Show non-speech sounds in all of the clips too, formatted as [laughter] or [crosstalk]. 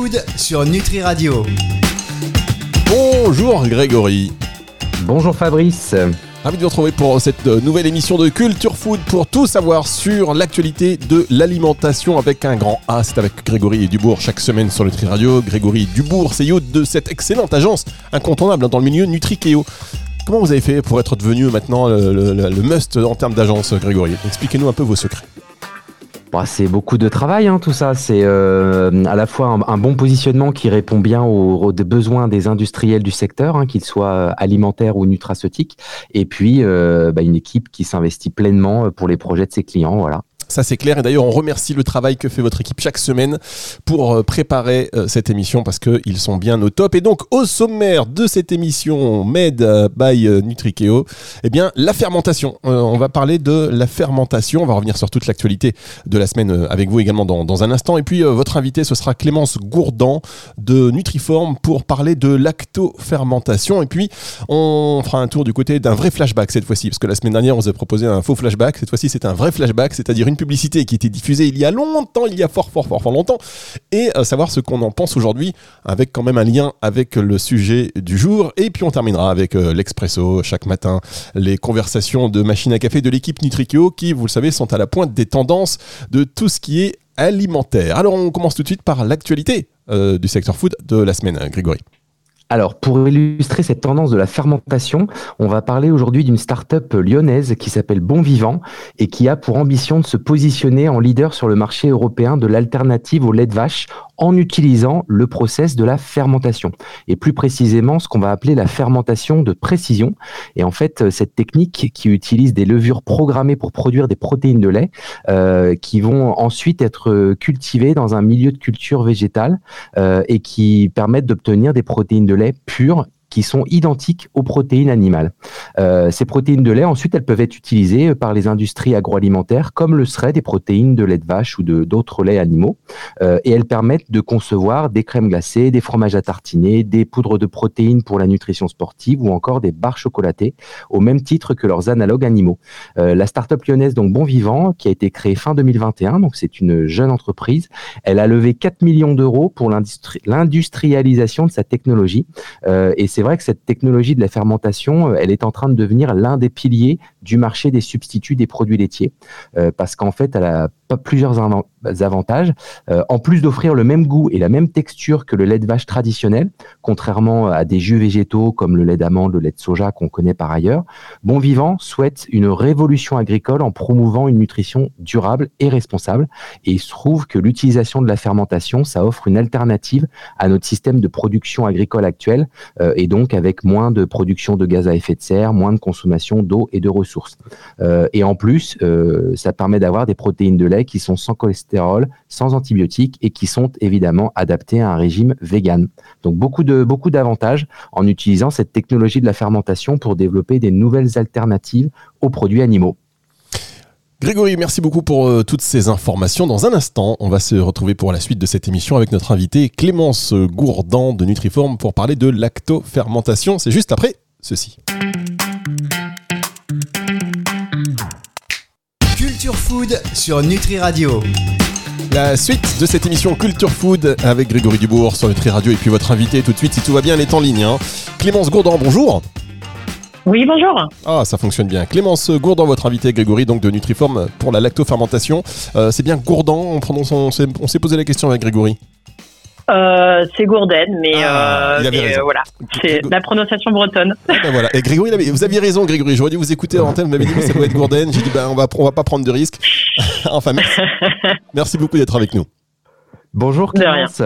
Food sur Nutri Radio. Bonjour Grégory. Bonjour Fabrice. Ravi de vous retrouver pour cette euh, nouvelle émission de Culture Food pour tout savoir sur l'actualité de l'alimentation avec un grand A. C'est avec Grégory Dubourg chaque semaine sur Nutri Radio. Grégory Dubourg, CEO de cette excellente agence incontournable hein, dans le milieu Nutrikeo. Comment vous avez fait pour être devenu maintenant le, le- le must en termes d'agence, Grégory? Expliquez-nous un peu vos secrets. Bah, c'est beaucoup de travail, hein, tout ça. C'est euh, à la fois un, bon positionnement qui répond bien aux, aux besoins des industriels du secteur, hein, qu'ils soient euh, alimentaires ou nutraceutiques, et puis euh, bah, une équipe qui s'investit pleinement pour les projets de ses clients. Voilà. Ça c'est clair et d'ailleurs on remercie le travail que fait votre équipe chaque semaine pour euh, préparer euh, cette émission parce qu'ils sont bien au top. Et donc au sommaire de cette émission Made euh, by Nutrikeo, eh bien la fermentation. On va parler de la fermentation, on va revenir sur toute l'actualité de la semaine avec vous également dans, dans un instant. Et puis votre invité ce sera Clémence Gourdan de Nutriform pour parler de lactofermentation. Et puis on fera un tour du côté d'un vrai flashback cette fois-ci parce que la semaine dernière on vous a proposé un faux flashback. Cette fois-ci c'est un vrai flashback, c'est-à-dire une publicité qui était diffusée il y a longtemps, il y a fort, fort, fort, fort longtemps, et euh, savoir ce qu'on en pense aujourd'hui, avec quand même un lien avec le sujet du jour. Et puis on terminera avec euh, l'expresso chaque matin, les conversations de machine à café de l'équipe Nutrikeo, qui, vous le savez, sont à la pointe des tendances de tout ce qui est alimentaire. Alors on commence tout de suite par l'actualité euh, du secteur food de la semaine, Grégory. Alors, pour illustrer cette tendance de la fermentation, on va parler aujourd'hui d'une start-up lyonnaise qui s'appelle Bon Vivant et qui a pour ambition de se positionner en leader sur le marché européen de l'alternative au lait de vache en utilisant le process de la fermentation. Et plus précisément, ce qu'on va appeler la fermentation de précision. Et en fait, cette technique qui utilise des levures programmées pour produire des protéines de lait euh, qui vont ensuite être cultivées dans un milieu de culture végétale euh, et qui permettent d'obtenir des protéines de lait pures qui sont identiques aux protéines animales. Euh, ces protéines de lait, ensuite, elles peuvent être utilisées par les industries agroalimentaires comme le seraient des protéines de lait de vache ou de d'autres laits animaux. Euh, et elles permettent de concevoir des crèmes glacées, des fromages à tartiner, des poudres de protéines pour la nutrition sportive ou encore des barres chocolatées au même titre que leurs analogues animaux. Euh, la start-up lyonnaise, donc Bon Vivant, qui a été créée fin 2021, donc c'est une jeune entreprise, elle a levé 4 millions d'euros pour l'industri- l'industrialisation de sa technologie. Et vrai que cette technologie de la fermentation, euh, elle est en train de devenir l'un des piliers du marché des substituts des produits laitiers, euh, parce qu'en fait, elle a plusieurs avan- avantages. Euh, en plus d'offrir le même goût et la même texture que le lait de vache traditionnel, contrairement à des jus végétaux comme le lait d'amande, le lait de soja qu'on connaît par ailleurs, Bon Vivant souhaite une révolution agricole en promouvant une nutrition durable et responsable. Et il se trouve que l'utilisation de la fermentation, ça offre une alternative à notre système de production agricole actuel, donc avec moins de production de gaz à effet de serre, moins de consommation d'eau et de ressources. Euh, et en plus, euh, ça permet d'avoir des protéines de lait qui sont sans cholestérol, sans antibiotiques et qui sont évidemment adaptées à un régime vegan. Donc beaucoup de beaucoup d'avantages en utilisant cette technologie de la fermentation pour développer des nouvelles alternatives aux produits animaux. Grégory, merci beaucoup pour euh, toutes ces informations. Dans un instant, on va se retrouver pour la suite de cette émission avec notre invité Clémence Gourdan de Nutriform pour parler de lactofermentation. C'est juste après ceci. Culture Food sur Nutri Radio. La suite de cette émission Culture Food avec Grégory Dubourg sur Nutri Radio et puis votre invité tout de suite, si tout va bien, elle est en ligne. hein. Clémence Gourdan, bonjour. Oui, bonjour. Ah, ça fonctionne bien. Clémence Gourdan, votre invité, Grégory, donc de Nutriform pour la lactofermentation. Euh, c'est bien Gourdan, on, prononce- on s'est on s'est posé la question avec Grégory. Euh, c'est Gourden, mais, Ah, euh, il avait mais, raison. euh, voilà, c'est la prononciation bretonne. Ah ben voilà. Et Grégory, avait- vous aviez raison, Grégory. J'aurais dû vous écouter à l'antenne. Vous m'avez dit que ça doit être Gourden. J'ai dit, ben, on va, on va pas prendre de risques. [laughs] enfin, merci. [laughs] Merci beaucoup d'être avec nous. Bonjour De rien. Clémence.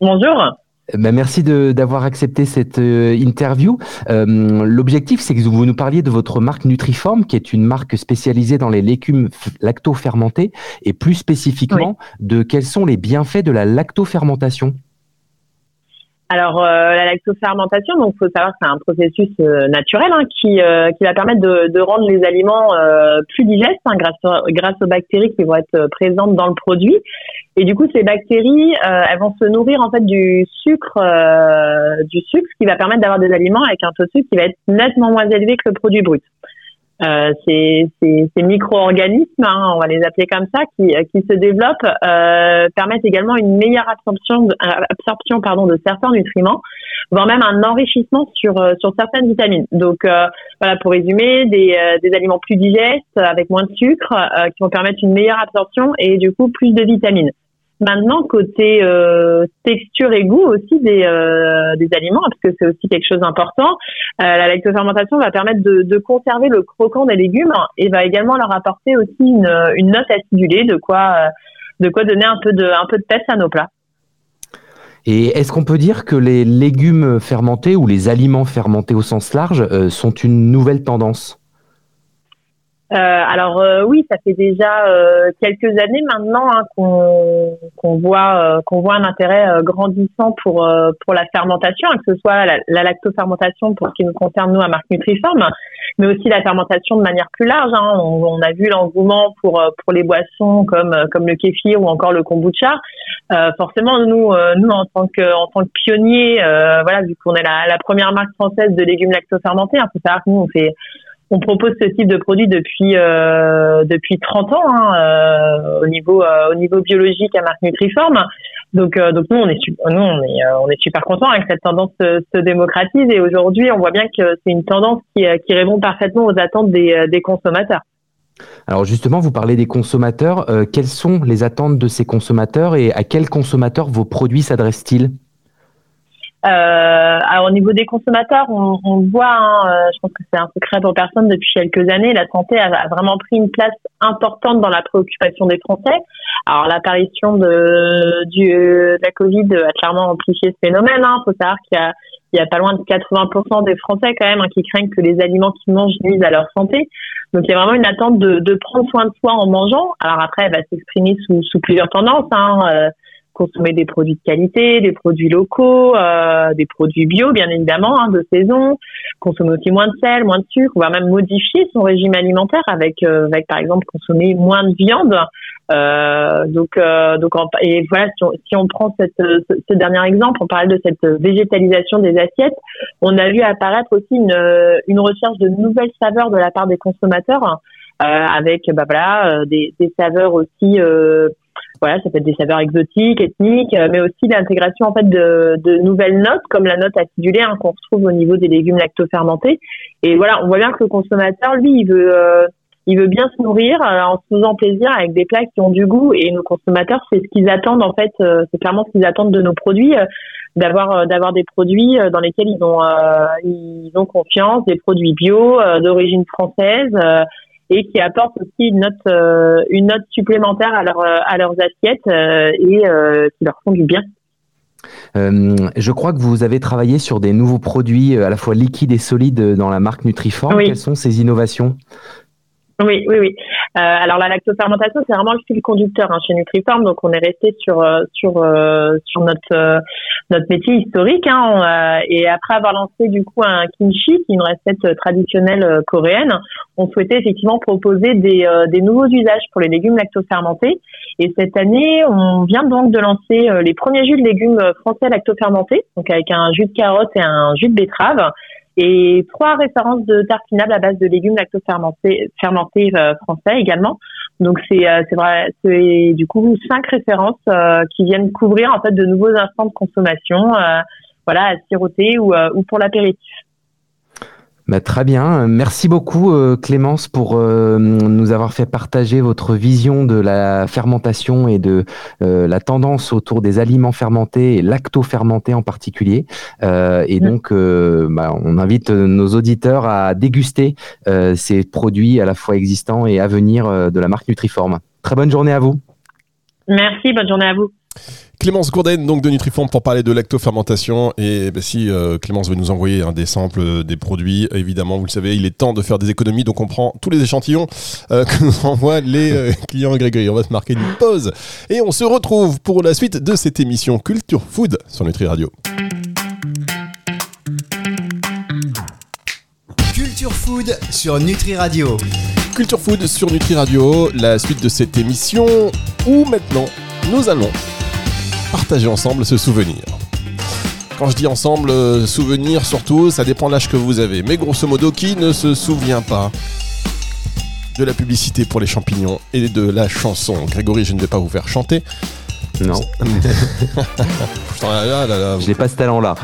Bonjour. Ben, merci de- d'avoir accepté cette euh, interview. Euh, L'objectif, c'est que vous nous parliez de votre marque Nutriform, qui est une marque spécialisée dans les légumes lacto-fermentés, et plus spécifiquement de quels sont les bienfaits de la lactofermentation. Alors, euh, la lactofermentation, donc, faut savoir que c'est un processus euh, naturel hein, qui, euh, qui va permettre de, de rendre les aliments euh, plus digestes hein, grâce, au- grâce aux bactéries qui vont être euh, présentes dans le produit. Et du coup, ces bactéries, euh, elles vont se nourrir en fait du sucre, du sucre, ce qui va permettre d'avoir des aliments avec un taux de sucre qui va être nettement moins élevé que le produit brut. Euh, ces, ces, micro-organismes, hein, on va les appeler comme ça, qui, qui se développent, euh, permettent également une meilleure absorption, de, absorption pardon, de certains nutriments, voire même un enrichissement sur, sur certaines vitamines. Donc voilà, pour résumer, des, des aliments plus digestes, avec moins de sucre, qui vont permettre une meilleure absorption et du coup plus de vitamines. Maintenant, côté euh, texture et goût aussi des, euh, des aliments, parce que c'est aussi quelque chose d'important, euh, la lactofermentation va permettre de, conserver le croquant des légumes et va également leur apporter aussi une, une note acidulée, de quoi, de quoi donner un peu de, un peu de pêche à nos plats. Et est-ce qu'on peut dire que les légumes fermentés ou les aliments fermentés au sens large sont une nouvelle tendance? Euh, alors euh, oui, ça fait déjà euh, quelques années maintenant hein, qu'on qu'on voit qu'on voit un intérêt grandissant pour pour la fermentation, hein, que ce soit la, la, lactofermentation pour ce qui nous concerne nous à Marque Nutriform, mais aussi la fermentation de manière plus large. Hein. On, on, a vu l'engouement pour pour les boissons comme comme le kéfir ou encore le kombucha. forcément, nous nous en tant que en tant que pionniers, voilà, vu qu'on est la, la, première marque française de légumes lactofermentés, il hein, faut savoir que nous on fait on propose ce type de produit depuis euh, depuis 30 ans hein, euh, au niveau euh, au niveau biologique à marque Nutriform. Donc donc nous on est super content avec cette tendance se, se démocratise et aujourd'hui on voit bien que c'est une tendance qui répond parfaitement aux attentes des consommateurs. Alors justement, vous parlez des consommateurs. quelles sont les attentes de ces consommateurs et à quels consommateurs vos produits s'adressent-ils? Alors au niveau des consommateurs, on, on voit, hein, euh, je pense que c'est un secret pour personne depuis quelques années, la santé a, vraiment pris une place importante dans la préoccupation des Français. Alors l'apparition de, de la Covid a clairement amplifié ce phénomène. Il hein. faut savoir qu'il y a il y a pas loin de 80% des Français quand même hein, qui craignent que les aliments qu'ils mangent nuisent à leur santé. Donc il y a vraiment une attente de, de prendre soin de soi en mangeant. Alors après, elle va s'exprimer sous, sous plusieurs tendances. Hein. Euh, consommer des produits de qualité, des produits locaux, euh, des produits bio, bien évidemment, hein, de saison, consommer aussi moins de sel, moins de sucre, va même modifier son régime alimentaire avec, euh, avec par exemple, consommer moins de viande. Euh, donc, euh, donc et voilà, si on, si on prend cette, ce, dernier exemple, on parlait de cette végétalisation des assiettes, on a vu apparaître aussi une, une recherche de nouvelles saveurs de la part des consommateurs. Euh, avec bah voilà des, des saveurs aussi euh, voilà, ça peut être des saveurs exotiques, ethniques, euh, mais aussi l'intégration en fait de, de, nouvelles notes comme la note acidulée hein, qu'on retrouve au niveau des légumes lactofermentés. Et voilà, on voit bien que le consommateur, lui, il veut, euh, il veut bien se nourrir euh, en se faisant plaisir avec des plats qui ont du goût. Et nos consommateurs, c'est ce qu'ils attendent en fait, c'est clairement ce qu'ils attendent de nos produits, d'avoir d'avoir des produits dans lesquels ils ont ils ont confiance, des produits bio d'origine française et qui apportent aussi une note, euh, une note supplémentaire à, leur, euh, à leurs assiettes euh, et qui leur font du bien. je crois que vous avez travaillé sur des nouveaux produits à la fois liquides et solides dans la marque Nutriform. Quelles sont ces innovations? Oui, oui, oui. Euh, alors la lactofermentation, c'est vraiment le fil conducteur hein, chez Nutriform, donc on est resté sur euh, sur euh, sur notre euh, notre métier historique. Hein, et après avoir lancé du coup un kimchi, qui est une recette traditionnelle coréenne, on souhaitait effectivement proposer des des nouveaux usages pour les légumes lactofermentés. Et cette année, on vient donc de lancer les premiers jus de légumes français lactofermentés, donc avec un jus de carotte et un jus de betterave et trois références de tartinables à base de légumes lactofermentés fermentés euh, français également. Donc c'est euh, c'est vrai c'est du coup cinq références euh, qui viennent couvrir en fait de nouveaux instants de consommation voilà à siroter ou ou pour l'apéritif. Bah, très bien. Merci beaucoup euh, Clémence pour euh, nous avoir fait partager votre vision de la fermentation et de euh, la tendance autour des aliments fermentés et lacto-fermentés en particulier. et donc, bah, on invite nos auditeurs à déguster ces produits à la fois existants et à venir de la marque Nutriform. Très bonne journée à vous. Merci, bonne journée à vous. Clémence Gourden donc de Nutriform pour parler de lactofermentation. Et ben, si euh, Clémence veut nous envoyer un des samples euh, des produits évidemment vous le savez il est temps de faire des économies. Donc on prend tous les échantillons euh, [laughs] que nous envoient les clients Grégory. On va se marquer une pause. Et on se retrouve pour la suite de cette émission Culture Food sur Nutri Radio. Culture Food sur Nutri Radio. Culture Food sur Nutri Radio la suite de cette émission où maintenant nous allons partager ensemble ce souvenir. Quand je dis ensemble euh, souvenir, surtout, ça dépend de l'âge que vous avez. Mais grosso modo, qui ne se souvient pas de la publicité pour les champignons et de la chanson? Grégory, je ne vais pas vous faire chanter. Non, [laughs] Ah là là. je n'ai pas ce talent-là.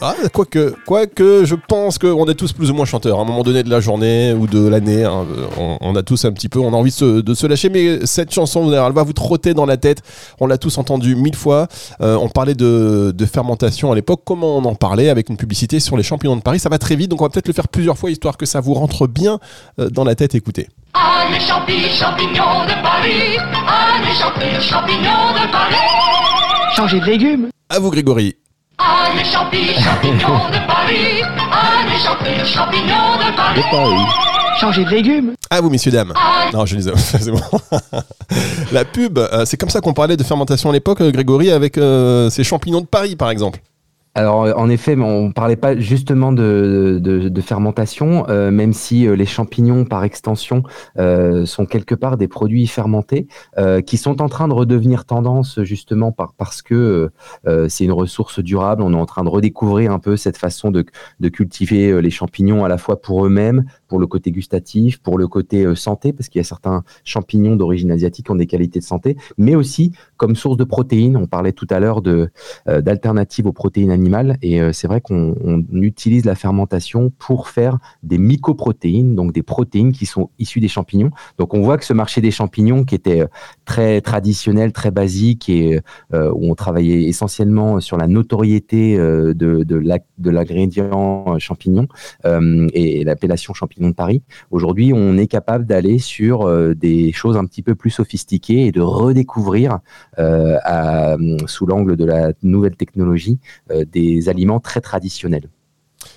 Ah, quoique, quoique, je pense qu'on est tous plus ou moins chanteurs à un moment donné de la journée ou de l'année. hein. On, on a tous un petit peu, on a envie de se, de se lâcher. Mais cette chanson, elle va vous trotter dans la tête. On l'a tous entendue mille fois. Euh, on parlait de, de fermentation à l'époque. Comment on en parlait avec une publicité sur les champignons de Paris? Ça va très vite, donc on va peut-être le faire plusieurs fois histoire que ça vous rentre bien euh, dans la tête. Écoutez. Ah, les champi, champignons de Paris. Ah, les champi, champignons de Paris. Changer de légumes À vous, Grégory. Ah, les champi, champignons de Paris. Ah, les champi, champignons de Paris. Changer de légumes À vous, messieurs, dames. Non, je les [laughs] c'est bon. La pub, euh, c'est comme ça qu'on parlait de fermentation à l'époque, euh, Grégory, avec euh, ces champignons de Paris, par exemple. Alors, euh, en effet, on parlait pas justement de, fermentation, euh, même si euh, les champignons, par extension, sont quelque part des produits fermentés, qui sont en train de redevenir tendance justement par, parce que c'est une ressource durable. On est en train de redécouvrir un peu cette façon de, de cultiver les champignons à la fois pour eux-mêmes, pour le côté gustatif, pour le côté santé, parce qu'il y a certains champignons d'origine asiatique qui ont des qualités de santé, mais aussi comme source de protéines. On parlait tout à l'heure euh, d'alternatives aux protéines animales. Et euh, c'est vrai qu'on on utilise la fermentation pour faire des mycoprotéines, donc des protéines qui sont issues des champignons. Donc on voit que ce marché des champignons qui était euh, très traditionnel, très basique et où on travaillait essentiellement sur la notoriété de, de l'ingrédient champignon et l'appellation champignon de Paris. Aujourd'hui, on est capable d'aller sur des choses un petit peu plus sophistiquées et de redécouvrir à- sous l'angle de la nouvelle technologie euh, des aliments très traditionnels.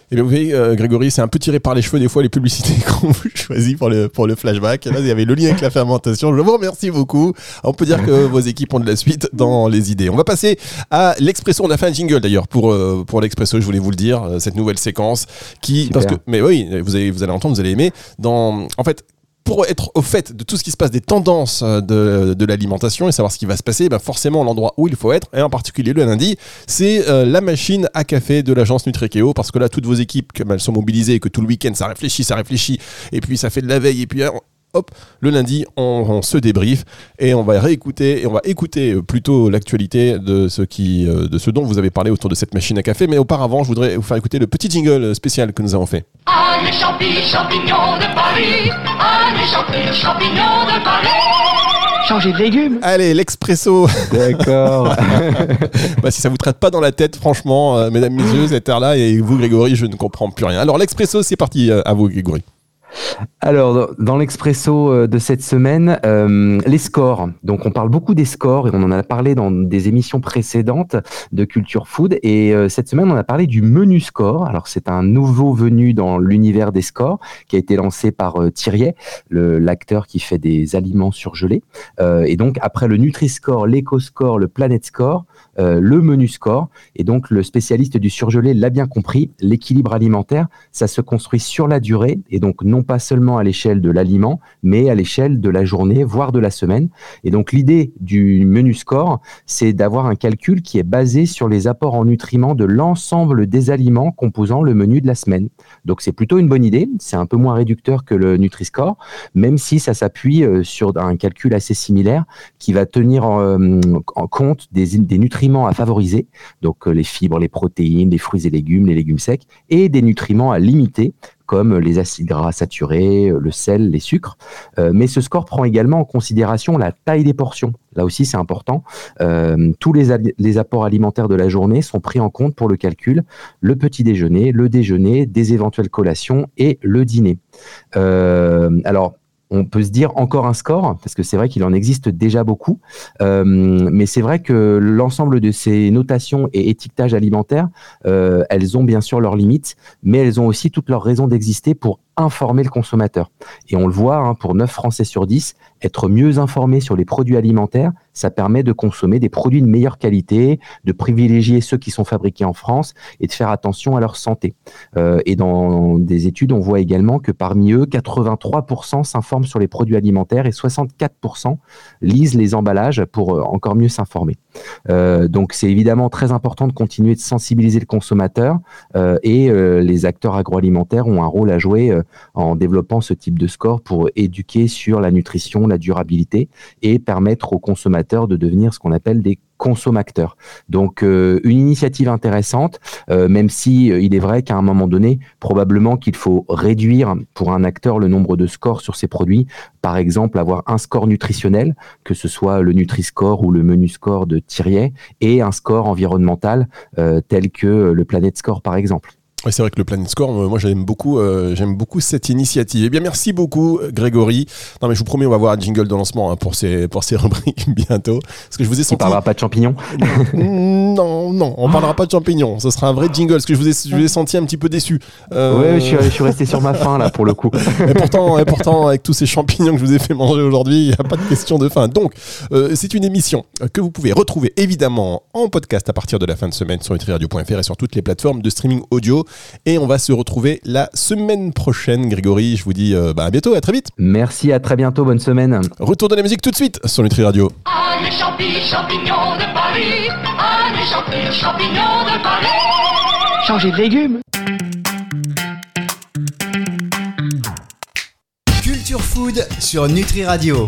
Et bien, vous voyez, euh, Grégory, c'est un peu tiré par les cheveux des fois les publicités [laughs] qu'on vous choisit pour le, pour le flashback. Là, il y avait le lien avec la fermentation. Je vous remercie beaucoup. On peut dire que [laughs] vos équipes ont de la suite dans les idées. On va passer à l'expresso. On a fait un jingle d'ailleurs pour, euh, pour l'expresso, je voulais vous le dire, euh, cette nouvelle séquence qui. Super. Parce que, mais oui, vous allez, vous allez entendre, vous allez aimer. Dans, en fait, pour être au fait de tout ce qui se passe des tendances euh, de, de l'alimentation et savoir ce qui va se passer, ben forcément l'endroit où il faut être, et en particulier le lundi, c'est euh, la machine à café de l'agence Nutrikeo, parce que là, toutes vos équipes, comme elles sont mobilisées et que tout le week-end, ça réfléchit, ça réfléchit, et puis ça fait de la veille, et puis euh, hop, le lundi, on, se débriefe, et on va réécouter, et on va écouter plutôt l'actualité de ce, qui, de ce dont vous avez parlé autour de cette machine à café, mais auparavant, je voudrais vous faire écouter le petit jingle spécial que nous avons fait. Ah, les champi, champignons. Les champignons de Paris. Changer de légumes Allez, l'expresso D'accord. [laughs] bah, si ça vous traite pas dans la tête, franchement, euh, mesdames, messieurs, cette heure-là, et vous, Grégory, je ne comprends plus rien. Alors, l'expresso, c'est parti, euh, à vous, Grégory. Alors, dans- l'expresso euh, de cette semaine, euh, les scores. Donc, on parle beaucoup des scores et on en a parlé dans des émissions précédentes de Culture Food. Et euh, cette semaine, on a parlé du menu score. Alors, c'est un nouveau venu dans l'univers des scores qui a été lancé par le- l'acteur qui fait des aliments surgelés. Et donc, après le Nutri-Score, l'Eco-Score, le Planet Score, le menu score. Et donc, le spécialiste du surgelé l'a bien compris, l'équilibre alimentaire, ça se construit sur la durée et donc non pas seulement à l'échelle de l'aliment, mais à l'échelle de la journée, voire de la semaine. Et donc, l'idée du menu score, c'est d'avoir un calcul qui est basé sur les apports en nutriments de l'ensemble des aliments composant le menu de la semaine. Donc, c'est plutôt une bonne idée. C'est un peu moins réducteur que le Nutri-Score, même si ça s'appuie euh, sur un calcul assez similaire qui va tenir en, euh, en compte des, des nutriments à favoriser, donc euh, les fibres, les protéines, les fruits et légumes, les légumes secs, et des nutriments à limiter, comme les acides gras saturés, euh, le sel, les sucres. Euh, mais ce score prend également en considération la taille des portions. Là aussi, c'est important. Euh, tous les, apports alimentaires de la journée sont pris en compte pour le calcul. Le petit déjeuner, le déjeuner, des éventuelles collations et le dîner. Alors, on peut se dire encore un score, parce que c'est vrai qu'il en existe déjà beaucoup, Euh, mais c'est vrai que l'ensemble de ces notations et étiquetages alimentaires, euh, elles ont bien sûr leurs limites, mais elles ont aussi toutes leurs raisons d'exister pour informer le consommateur. Et on le voit, hein, pour 9 Français sur 10, être mieux informé sur les produits alimentaires, ça permet de consommer des produits de meilleure qualité, de privilégier ceux qui sont fabriqués en France et de faire attention à leur santé. Euh, et dans des études, on voit également que parmi eux, 83% s'informent sur les produits alimentaires et 64% lisent les emballages pour euh, encore mieux s'informer. Euh, donc c'est évidemment très important de continuer de sensibiliser le consommateur et les acteurs agroalimentaires ont un rôle à jouer en développant ce type de score pour éduquer sur la nutrition, la durabilité et permettre aux consommateurs de devenir ce qu'on appelle des consommateurs. Donc euh, une initiative intéressante, euh, même si euh, il est vrai qu'à un moment donné, probablement qu'il faut réduire pour un acteur le nombre de scores sur ses produits. Par exemple, avoir un score nutritionnel, que ce soit le Nutri-Score ou le Menu Score de Thiriet, et un score environnemental tel que le Planet Score par exemple. C'est vrai que le Planet Score, euh, moi j'aime beaucoup, euh, j'aime beaucoup cette initiative. Eh bien, merci beaucoup, Grégory. Non, mais je vous promets, on va voir un jingle de lancement hein, pour ces pour ces [laughs] rubriques bientôt, parce que je vous ai On senti. parlera pas de champignons. [laughs] non, non, on parlera pas de champignons. Ce sera un vrai jingle, parce que je vous ai, je vous ai senti un petit peu déçu. Euh, Ouais, je suis, je suis resté sur ma faim là pour le coup. [laughs] Et pourtant, et pourtant, avec tous ces champignons que je vous ai fait manger aujourd'hui, il n'y a pas de question de faim. Donc, euh, c'est une émission que vous pouvez retrouver évidemment en podcast à partir de la fin de semaine sur nutriradio.fr et sur toutes les plateformes de streaming audio. Et on va se retrouver la semaine prochaine, Grégory. Je vous dis euh, bah, à bientôt, à très vite. Merci, à très bientôt, bonne semaine. Retour de la musique tout de suite sur Nutri Radio. Ah, les champi, champignons de Paris. Ah, champi, champignons de Paris. Changer de légumes Culture Food sur Nutri Radio.